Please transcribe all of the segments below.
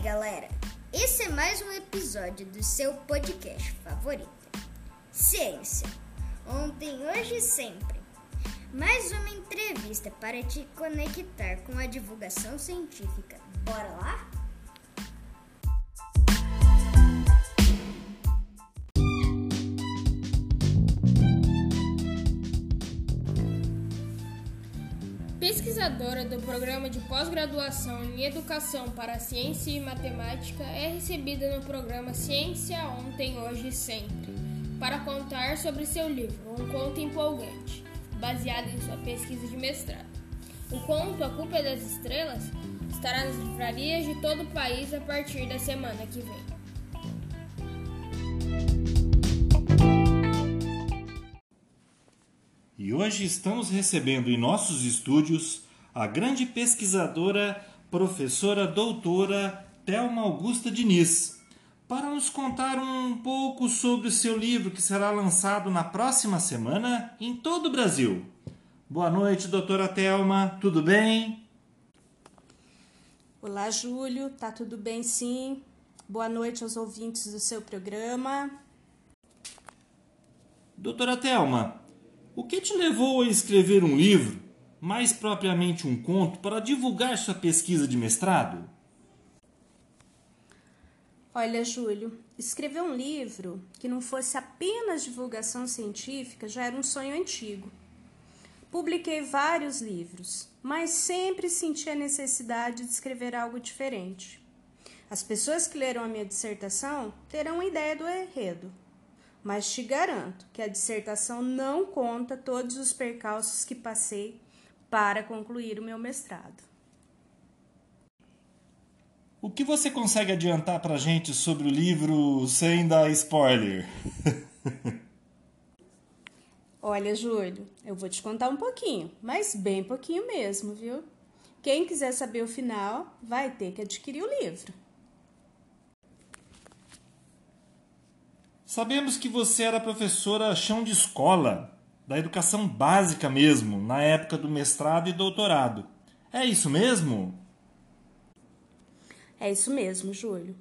galera! Esse é mais um episódio do seu podcast favorito. Ciência. Ontem, hoje e sempre. Mais uma entrevista para te conectar com a divulgação científica. Bora lá? Pesquisadora do Programa de Pós-Graduação em Educação para Ciência e Matemática, é recebida no programa Ciência Ontem, Hoje e Sempre, para contar sobre seu livro, um conto empolgante, baseado em sua pesquisa de mestrado. O conto A Culpa é das Estrelas estará nas livrarias de todo o país a partir da semana que vem. E hoje estamos recebendo em nossos estúdios a grande pesquisadora, professora doutora Thelma Augusta Diniz, para nos contar um pouco sobre o seu livro que será lançado na próxima semana em todo o Brasil. Boa noite, doutora Thelma, tudo bem? Olá, Júlio, tá tudo bem sim? Boa noite aos ouvintes do seu programa. Doutora Thelma, o que te levou a escrever um livro, mais propriamente um conto, para divulgar sua pesquisa de mestrado? Olha, Júlio, escrever um livro que não fosse apenas divulgação científica já era um sonho antigo. Publiquei vários livros, mas sempre senti a necessidade de escrever algo diferente. As pessoas que leram a minha dissertação terão uma ideia do enredo, mas te garanto que a dissertação não conta todos os percalços que passei para concluir o meu mestrado. O que você consegue adiantar para a gente sobre o livro sem dar spoiler? Olha, Júlio, eu vou te contar um pouquinho, mas bem pouquinho mesmo, viu? Quem quiser saber o final vai ter que adquirir o livro. Sabemos que você era professora chão de escola, da educação básica mesmo, na época do mestrado e doutorado. É isso mesmo? É isso mesmo, Júlio.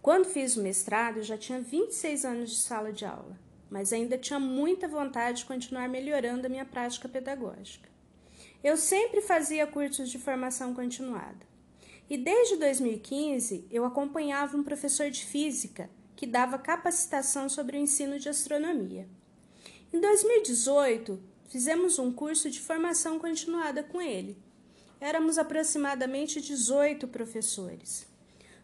Quando fiz o mestrado, eu já tinha 26 anos de sala de aula, mas ainda tinha muita vontade de continuar melhorando a minha prática pedagógica. Eu sempre fazia cursos de formação continuada. E desde 2015 eu acompanhava um professor de física que dava capacitação sobre o ensino de astronomia. Em 2018, fizemos um curso de formação continuada com ele. Éramos aproximadamente 18 professores.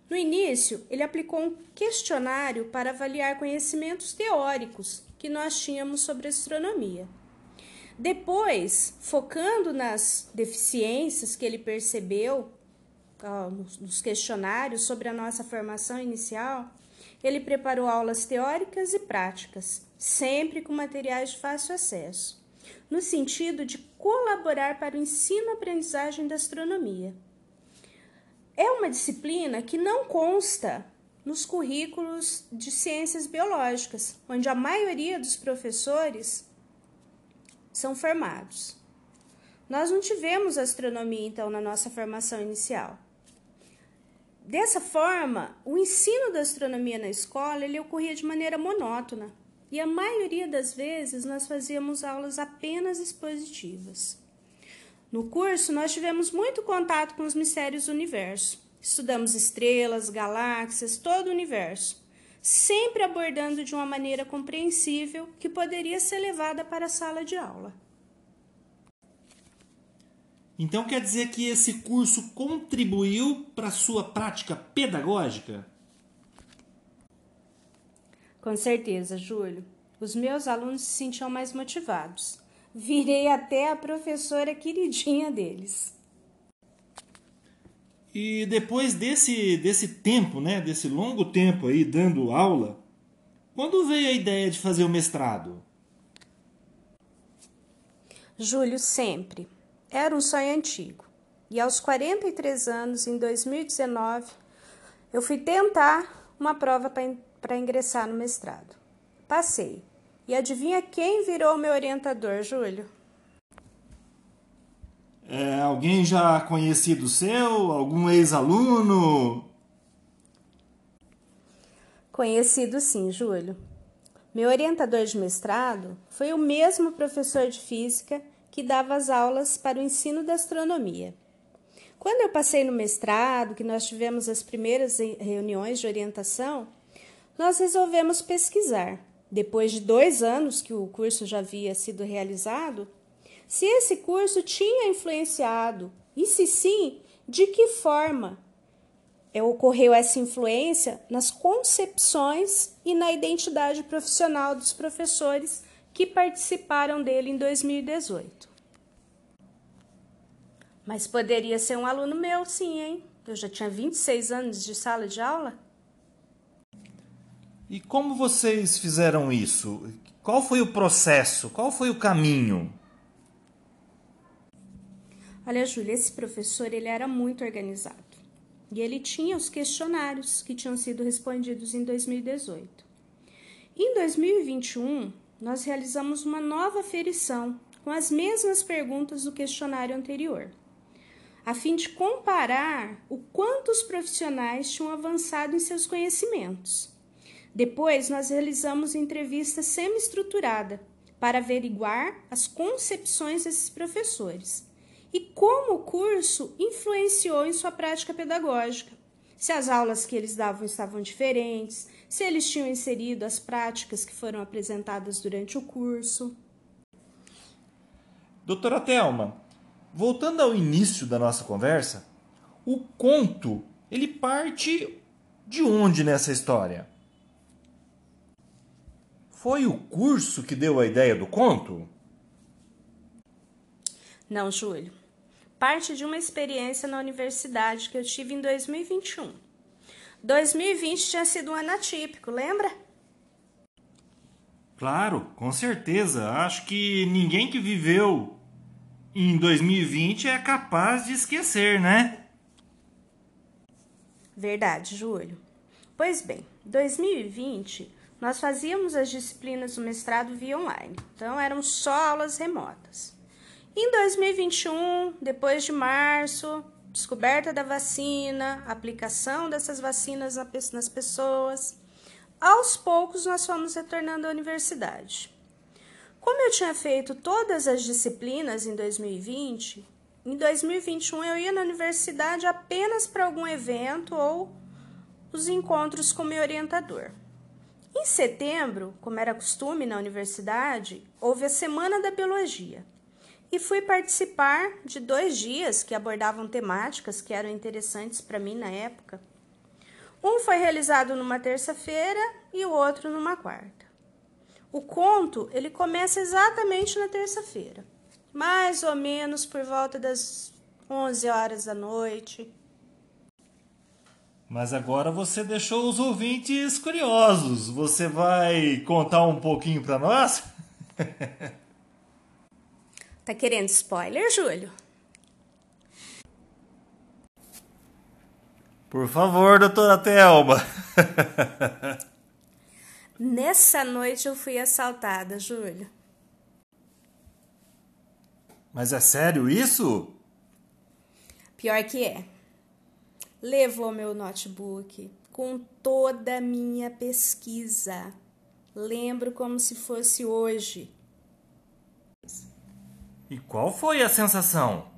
No início, ele aplicou um questionário para avaliar conhecimentos teóricos que nós tínhamos sobre astronomia. Depois, focando nas deficiências que ele percebeu nos questionários sobre a nossa formação inicial, ele preparou aulas teóricas e práticas, sempre com materiais de fácil acesso, no sentido de colaborar para o ensino-aprendizagem da astronomia. É uma disciplina que não consta nos currículos de ciências biológicas, onde a maioria dos professores são formados. Nós não tivemos astronomia, então, na nossa formação inicial. Dessa forma, o ensino da astronomia na escola ele ocorria de maneira monótona e a maioria das vezes nós fazíamos aulas apenas expositivas. No curso, nós tivemos muito contato com os mistérios do universo. Estudamos estrelas, galáxias, todo o universo, sempre abordando de uma maneira compreensível que poderia ser levada para a sala de aula. Então quer dizer que esse curso contribuiu para a sua prática pedagógica? Com certeza, Júlio. Os meus alunos se sentiam mais motivados. Virei até a professora queridinha deles. E depois desse, desse tempo, né, desse longo tempo aí dando aula, quando veio a ideia de fazer o mestrado? Júlio, sempre. Era um sonho antigo. E aos 43 anos, em 2019, eu fui tentar uma prova para ingressar no mestrado. Passei. E adivinha quem virou meu orientador, Júlio? É alguém já conhecido seu? Algum ex-aluno? Conhecido sim, Júlio. Meu orientador de mestrado foi o mesmo professor de física que dava as aulas para o ensino da astronomia. Quando eu passei no mestrado, que nós tivemos as primeiras reuniões de orientação, nós resolvemos pesquisar, depois de dois anos que o curso já havia sido realizado, se esse curso tinha influenciado e, se sim, de que forma ocorreu essa influência nas concepções e na identidade profissional dos professores que participaram dele em 2018. Mas poderia ser um aluno meu, sim, hein? Eu já tinha 26 anos de sala de aula. E como vocês fizeram isso? Qual foi o processo? Qual foi o caminho? Olha, Júlia, esse professor ele era muito organizado. E ele tinha os questionários que tinham sido respondidos em 2018. Em 2021, nós realizamos uma nova ferição com as mesmas perguntas do questionário anterior, a fim de comparar o quanto os profissionais tinham avançado em seus conhecimentos. Depois, nós realizamos entrevista semi-estruturada para averiguar as concepções desses professores e como o curso influenciou em sua prática pedagógica. Se as aulas que eles davam estavam diferentes, se eles tinham inserido as práticas que foram apresentadas durante o curso. Doutora Thelma, voltando ao início da nossa conversa, o conto, ele parte de onde nessa história? Foi o curso que deu a ideia do conto? Não, Júlio. Parte de uma experiência na universidade que eu tive em 2021. 2020 tinha sido um ano atípico, lembra? Claro, com certeza. Acho que ninguém que viveu em 2020 é capaz de esquecer, né? Verdade, Júlio. Pois bem, 2020 nós fazíamos as disciplinas do mestrado via online, então eram só aulas remotas. Em 2021, depois de março, descoberta da vacina, aplicação dessas vacinas nas pessoas, aos poucos nós fomos retornando à universidade. Como eu tinha feito todas as disciplinas em 2020, em 2021 eu ia na universidade apenas para algum evento ou os encontros com meu orientador. Em setembro, como era costume na universidade, houve a Semana da Biologia e fui participar de dois dias que abordavam temáticas que eram interessantes para mim na época. Um foi realizado numa terça-feira e o outro numa quarta. O conto ele começa exatamente na terça-feira, mais ou menos por volta das 11 horas da noite. Mas agora você deixou os ouvintes curiosos. Você vai contar um pouquinho para nós? Tá querendo spoiler, Júlio? Por favor, doutora Thelma. Nessa noite eu fui assaltada, Júlio. Mas é sério isso? Pior que é. Levou meu notebook com toda a minha pesquisa. Lembro como se fosse hoje. E qual foi a sensação?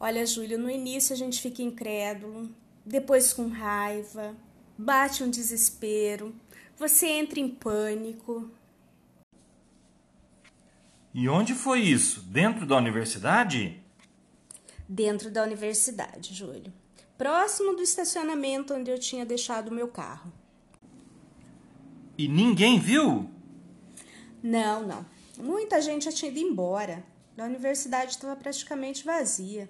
Olha, Júlio, no início a gente fica incrédulo, depois com raiva, bate um desespero, você entra em pânico. E onde foi isso? Dentro da universidade? Dentro da universidade, Júlio. Próximo do estacionamento onde eu tinha deixado o meu carro. E ninguém viu? Não, não. Muita gente já tinha ido embora. A universidade estava praticamente vazia.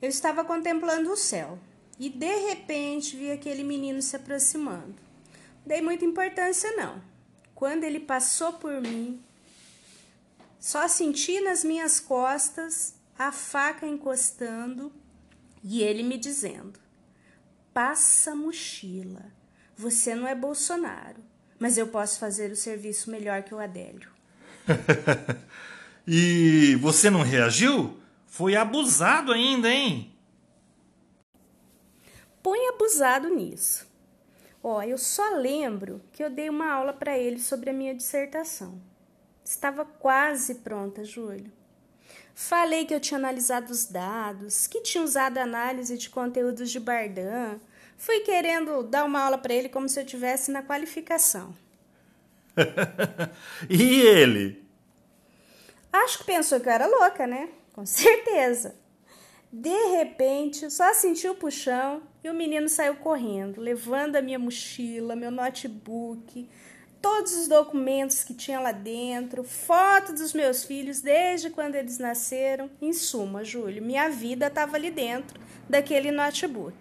Eu estava contemplando o céu e de repente vi aquele menino se aproximando. Dei muita importância não. Quando ele passou por mim, só senti nas minhas costas a faca encostando e ele me dizendo: "Passa mochila. Você não é Bolsonaro, mas eu posso fazer o serviço melhor que o Adélio." e você não reagiu? Foi abusado ainda, hein? Põe abusado nisso. Ó, eu só lembro que eu dei uma aula para ele sobre a minha dissertação. Estava quase pronta, Júlio. Falei que eu tinha analisado os dados, que tinha usado análise de conteúdos de Bardan. Fui querendo dar uma aula para ele como se eu tivesse na qualificação. e ele? Acho que pensou que eu era louca, né? Com certeza. De repente, só senti o puxão e o menino saiu correndo, levando a minha mochila, meu notebook, todos os documentos que tinha lá dentro, foto dos meus filhos desde quando eles nasceram. Em suma, Júlio, minha vida estava ali dentro daquele notebook.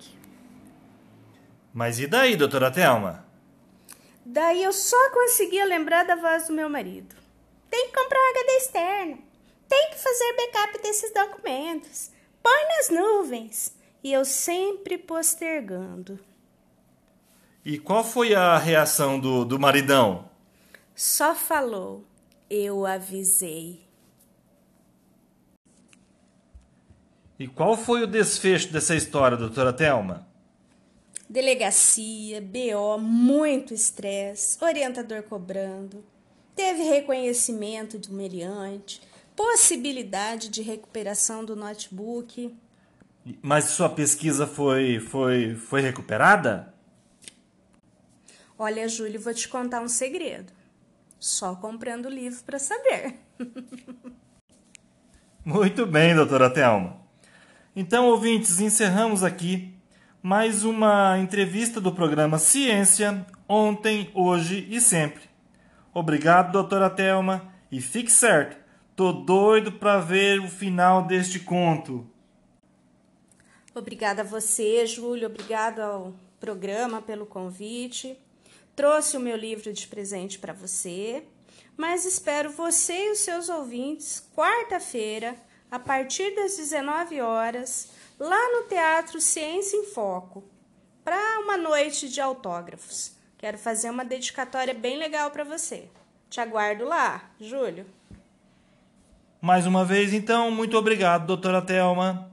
Mas e daí, doutora Thelma? Daí eu só conseguia lembrar da voz do meu marido. Tem que comprar um HD externo. Tem que fazer backup desses documentos. Põe nas nuvens. E eu sempre postergando. E qual foi a reação do, do maridão? Só falou. Eu avisei. E qual foi o desfecho dessa história, doutora Thelma? Delegacia, BO, muito estresse, orientador cobrando. Teve reconhecimento do meliante, possibilidade de recuperação do notebook. Mas sua pesquisa foi, foi, foi recuperada? Olha, Júlio, vou te contar um segredo. Só comprando o livro para saber. Muito bem, doutora Thelma. Então, ouvintes, encerramos aqui mais uma entrevista do programa Ciência, ontem, hoje e sempre. Obrigado, doutora Thelma, e fique certo, tô doido para ver o final deste conto. Obrigada a você, Júlio, obrigada ao programa pelo convite. Trouxe o meu livro de presente para você, mas espero você e os seus ouvintes quarta-feira, a partir das 19 horas, lá no Teatro Ciência em Foco, para uma noite de autógrafos. Quero fazer uma dedicatória bem legal para você. Te aguardo lá, Júlio. Mais uma vez, então, muito obrigado, doutora Thelma.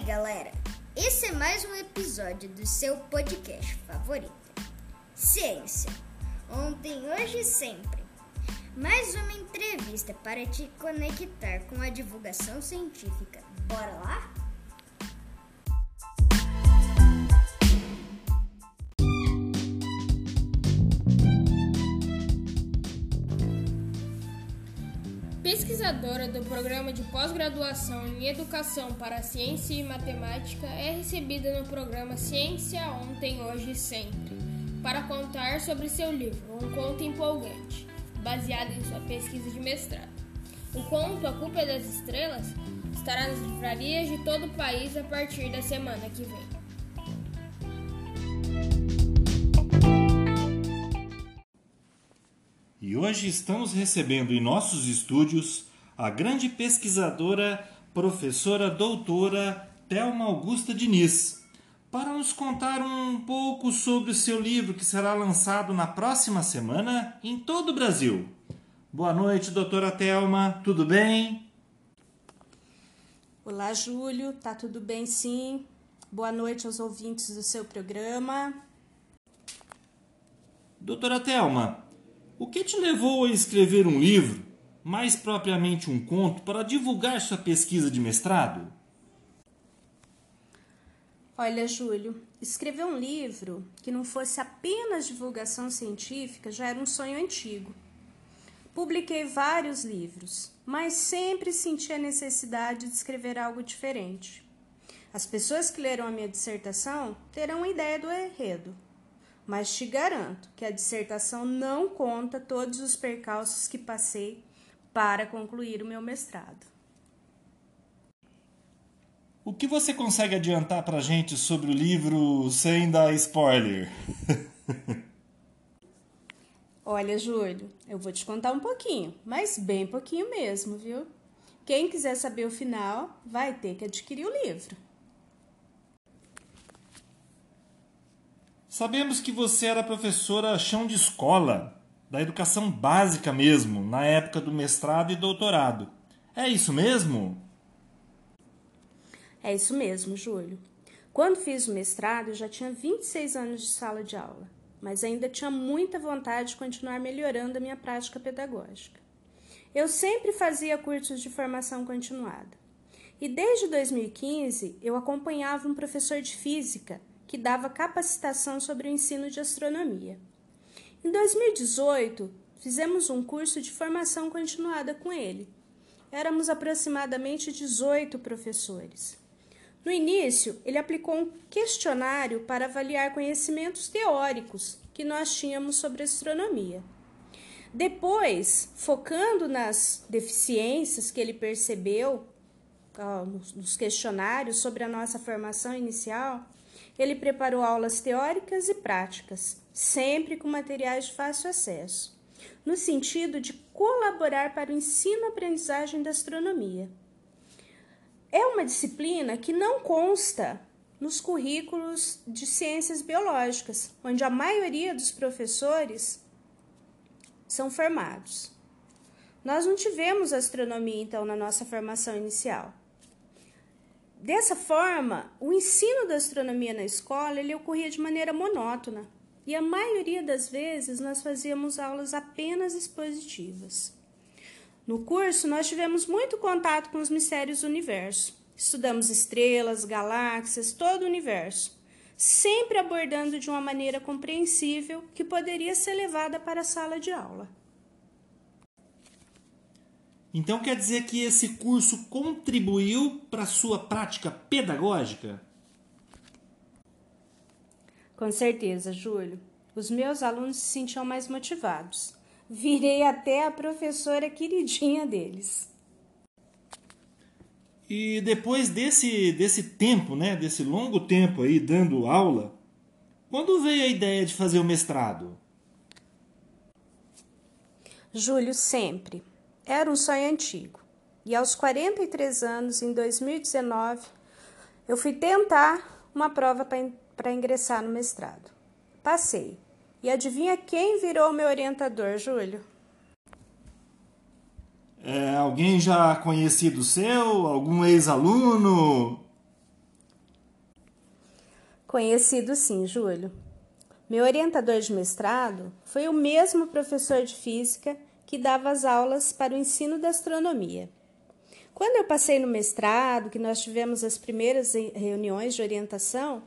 Aí, galera? Esse é mais um episódio do seu podcast favorito. Ciência. Ontem, hoje e sempre. Mais uma entrevista para te conectar com a divulgação científica. Bora lá? Pesquisadora do Programa de Pós-Graduação em Educação para Ciência e Matemática, é recebida no programa Ciência Ontem, Hoje e Sempre, para contar sobre seu livro, um conto empolgante, baseado em sua pesquisa de mestrado. O conto A Culpa é das Estrelas estará nas livrarias de todo o país a partir da semana que vem. E hoje estamos recebendo em nossos estúdios a grande pesquisadora, professora doutora Thelma Augusta Diniz, para nos contar um pouco sobre o seu livro que será lançado na próxima semana em todo o Brasil. Boa noite, doutora Thelma, tudo bem? Olá, Júlio, tá tudo bem sim? Boa noite aos ouvintes do seu programa. Doutora Thelma, o que te levou a escrever um livro, mais propriamente um conto, para divulgar sua pesquisa de mestrado? Olha, Júlio, escrever um livro que não fosse apenas divulgação científica já era um sonho antigo. Publiquei vários livros, mas sempre senti a necessidade de escrever algo diferente. As pessoas que leram a minha dissertação terão uma ideia do enredo, mas te garanto que a dissertação não conta todos os percalços que passei para concluir o meu mestrado. O que você consegue adiantar para a gente sobre o livro sem dar spoiler? Olha, Júlio, eu vou te contar um pouquinho, mas bem pouquinho mesmo, viu? Quem quiser saber o final vai ter que adquirir o livro. Sabemos que você era professora chão de escola. Da educação básica mesmo, na época do mestrado e doutorado. É isso mesmo? É isso mesmo, Júlio. Quando fiz o mestrado, eu já tinha 26 anos de sala de aula, mas ainda tinha muita vontade de continuar melhorando a minha prática pedagógica. Eu sempre fazia cursos de formação continuada. E desde 2015 eu acompanhava um professor de física que dava capacitação sobre o ensino de astronomia. Em 2018, fizemos um curso de formação continuada com ele. Éramos aproximadamente 18 professores. No início, ele aplicou um questionário para avaliar conhecimentos teóricos que nós tínhamos sobre astronomia. Depois, focando nas deficiências que ele percebeu nos questionários sobre a nossa formação inicial, ele preparou aulas teóricas e práticas, sempre com materiais de fácil acesso, no sentido de colaborar para o ensino-aprendizagem da astronomia. É uma disciplina que não consta nos currículos de ciências biológicas, onde a maioria dos professores são formados. Nós não tivemos astronomia, então, na nossa formação inicial. Dessa forma, o ensino da astronomia na escola ele ocorria de maneira monótona e a maioria das vezes nós fazíamos aulas apenas expositivas. No curso, nós tivemos muito contato com os mistérios do universo. Estudamos estrelas, galáxias, todo o universo, sempre abordando de uma maneira compreensível que poderia ser levada para a sala de aula. Então quer dizer que esse curso contribuiu para a sua prática pedagógica? Com certeza, Júlio. Os meus alunos se sentiam mais motivados. Virei até a professora queridinha deles. E depois desse, desse tempo, né, desse longo tempo aí dando aula, quando veio a ideia de fazer o mestrado? Júlio, sempre. Era um sonho antigo. E aos 43 anos, em 2019, eu fui tentar uma prova para ingressar no mestrado. Passei. E adivinha quem virou meu orientador, Júlio? É, alguém já conhecido seu? Algum ex-aluno? Conhecido sim, Júlio. Meu orientador de mestrado foi o mesmo professor de física que dava as aulas para o ensino da astronomia. Quando eu passei no mestrado, que nós tivemos as primeiras reuniões de orientação,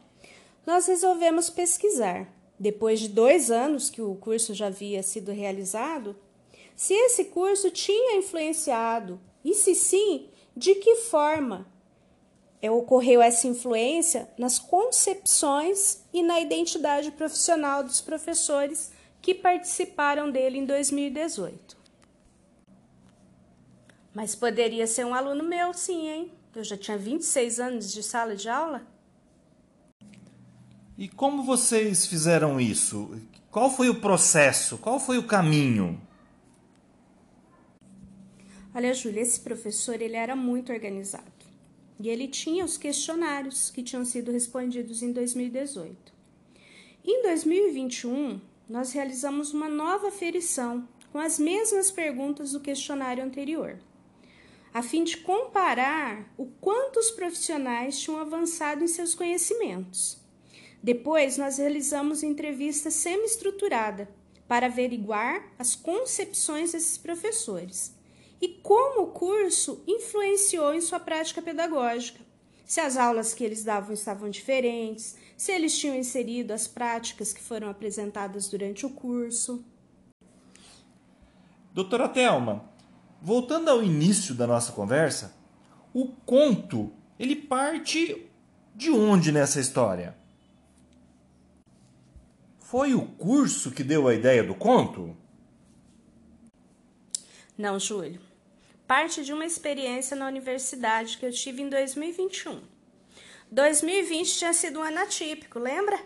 nós resolvemos pesquisar, depois de dois anos que o curso já havia sido realizado, se esse curso tinha influenciado e, se sim, de que forma é, ocorreu essa influência nas concepções e na identidade profissional dos professores que participaram dele em 2018. Mas poderia ser um aluno meu, sim, hein? Eu já tinha 26 anos de sala de aula. E como vocês fizeram isso? Qual foi o processo? Qual foi o caminho? Olha, Júlia, esse professor ele era muito organizado. E ele tinha os questionários que tinham sido respondidos em 2018. Em 2021, nós realizamos uma nova aferição com as mesmas perguntas do questionário anterior, a fim de comparar o quanto os profissionais tinham avançado em seus conhecimentos. Depois, nós realizamos entrevista semi-estruturada para averiguar as concepções desses professores e como o curso influenciou em sua prática pedagógica. Se as aulas que eles davam estavam diferentes, se eles tinham inserido as práticas que foram apresentadas durante o curso. Doutora Thelma, voltando ao início da nossa conversa, o conto, ele parte de onde nessa história? Foi o curso que deu a ideia do conto? Não, Júlio. Parte de uma experiência na universidade que eu tive em 2021. 2020 tinha sido um ano atípico, lembra?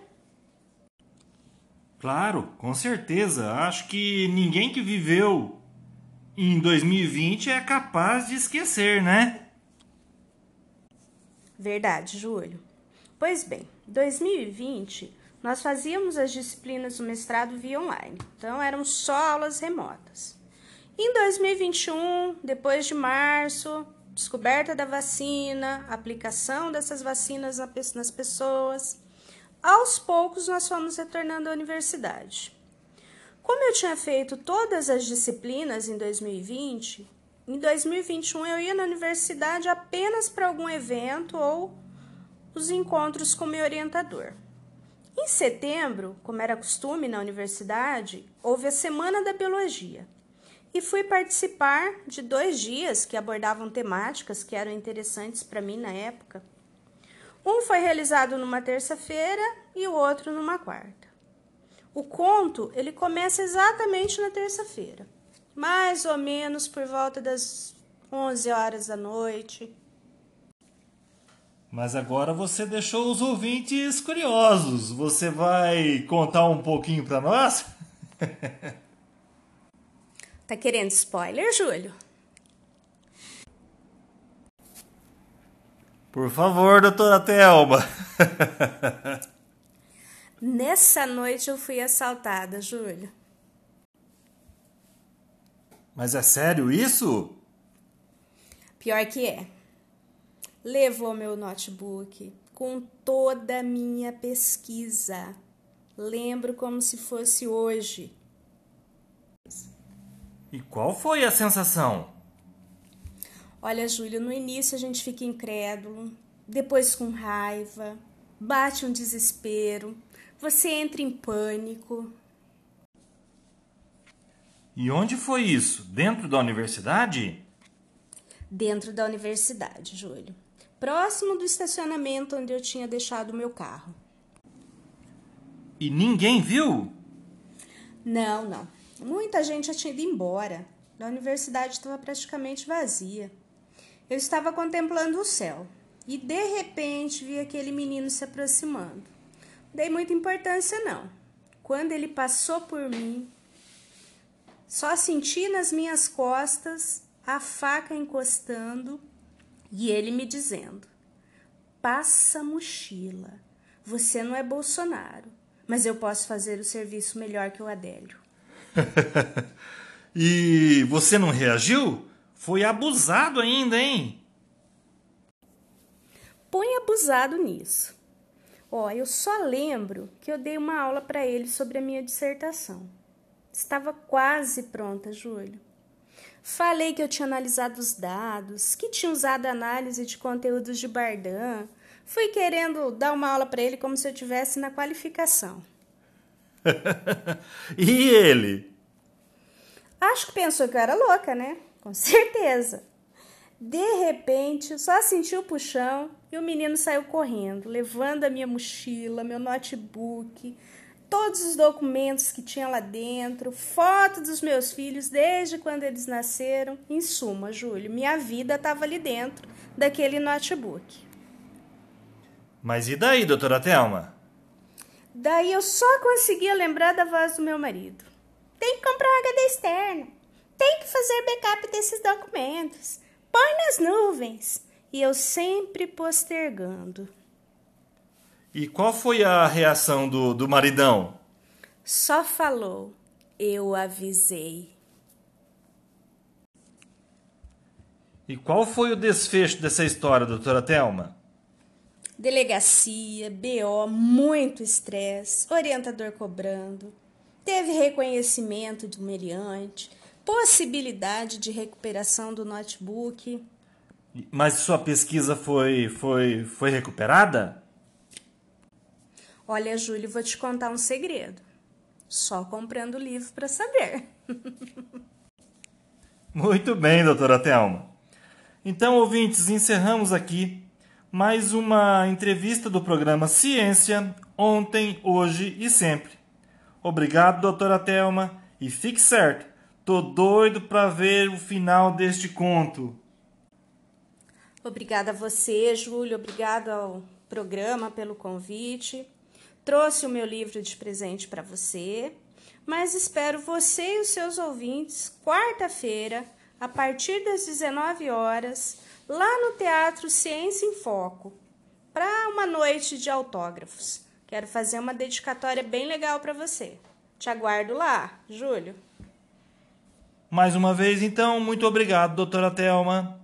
Claro, com certeza. Acho que ninguém que viveu em 2020 é capaz de esquecer, né? Verdade, Júlio. Pois bem, 2020 nós fazíamos as disciplinas do mestrado via online, então eram só aulas remotas. Em 2021, depois de março, descoberta da vacina, aplicação dessas vacinas nas pessoas, aos poucos nós fomos retornando à universidade. Como eu tinha feito todas as disciplinas em 2020, em 2021 eu ia na universidade apenas para algum evento ou os encontros com meu orientador. Em setembro, como era costume na universidade, houve a Semana da Biologia e fui participar de dois dias que abordavam temáticas que eram interessantes para mim na época. Um foi realizado numa terça-feira e o outro numa quarta. O conto ele começa exatamente na terça-feira, mais ou menos por volta das 11 horas da noite. Mas agora você deixou os ouvintes curiosos. Você vai contar um pouquinho para nós? tá querendo spoiler, Júlio? Por favor, doutora Thelma. Nessa noite eu fui assaltada, Júlio. Mas é sério isso? Pior que é. Levou meu notebook com toda a minha pesquisa. Lembro como se fosse hoje. E qual foi a sensação? Olha, Júlio, no início a gente fica incrédulo, depois com raiva, bate um desespero, você entra em pânico. E onde foi isso? Dentro da universidade? Dentro da universidade, Júlio. Próximo do estacionamento onde eu tinha deixado o meu carro. E ninguém viu? Não, não. Muita gente já tinha ido embora. A universidade estava praticamente vazia. Eu estava contemplando o céu e de repente vi aquele menino se aproximando. Dei muita importância, não. Quando ele passou por mim, só senti nas minhas costas a faca encostando e ele me dizendo: Passa mochila. Você não é Bolsonaro, mas eu posso fazer o serviço melhor que o Adélio. e você não reagiu? Foi abusado ainda, hein? Põe abusado nisso. Ó, eu só lembro que eu dei uma aula para ele sobre a minha dissertação. Estava quase pronta, Júlio. Falei que eu tinha analisado os dados, que tinha usado análise de conteúdos de Bardan. Fui querendo dar uma aula para ele como se eu tivesse na qualificação. e ele? Acho que pensou que eu era louca, né? Com certeza. De repente, só senti o puxão e o menino saiu correndo, levando a minha mochila, meu notebook, todos os documentos que tinha lá dentro, foto dos meus filhos desde quando eles nasceram. Em suma, Júlio, minha vida estava ali dentro daquele notebook. Mas e daí, doutora Thelma? Daí eu só conseguia lembrar da voz do meu marido. Tem que comprar um HD externo. Tem que fazer backup desses documentos. Põe nas nuvens. E eu sempre postergando. E qual foi a reação do, do maridão? Só falou: Eu avisei. E qual foi o desfecho dessa história, doutora Thelma? Delegacia, BO, muito estresse, orientador cobrando, teve reconhecimento do meliante, possibilidade de recuperação do notebook. Mas sua pesquisa foi, foi, foi recuperada? Olha, Júlio, vou te contar um segredo. Só comprando o livro para saber. Muito bem, doutora Thelma. Então, ouvintes, encerramos aqui mais uma entrevista do programa Ciência, ontem, hoje e sempre. Obrigado, doutora Thelma, e fique certo, tô doido para ver o final deste conto. Obrigada a você, Júlio, obrigado ao programa pelo convite. Trouxe o meu livro de presente para você, mas espero você e os seus ouvintes quarta-feira, a partir das 19 horas, lá no Teatro Ciência em Foco, para uma noite de autógrafos. Quero fazer uma dedicatória bem legal para você. Te aguardo lá, Júlio. Mais uma vez, então, muito obrigado, doutora Thelma.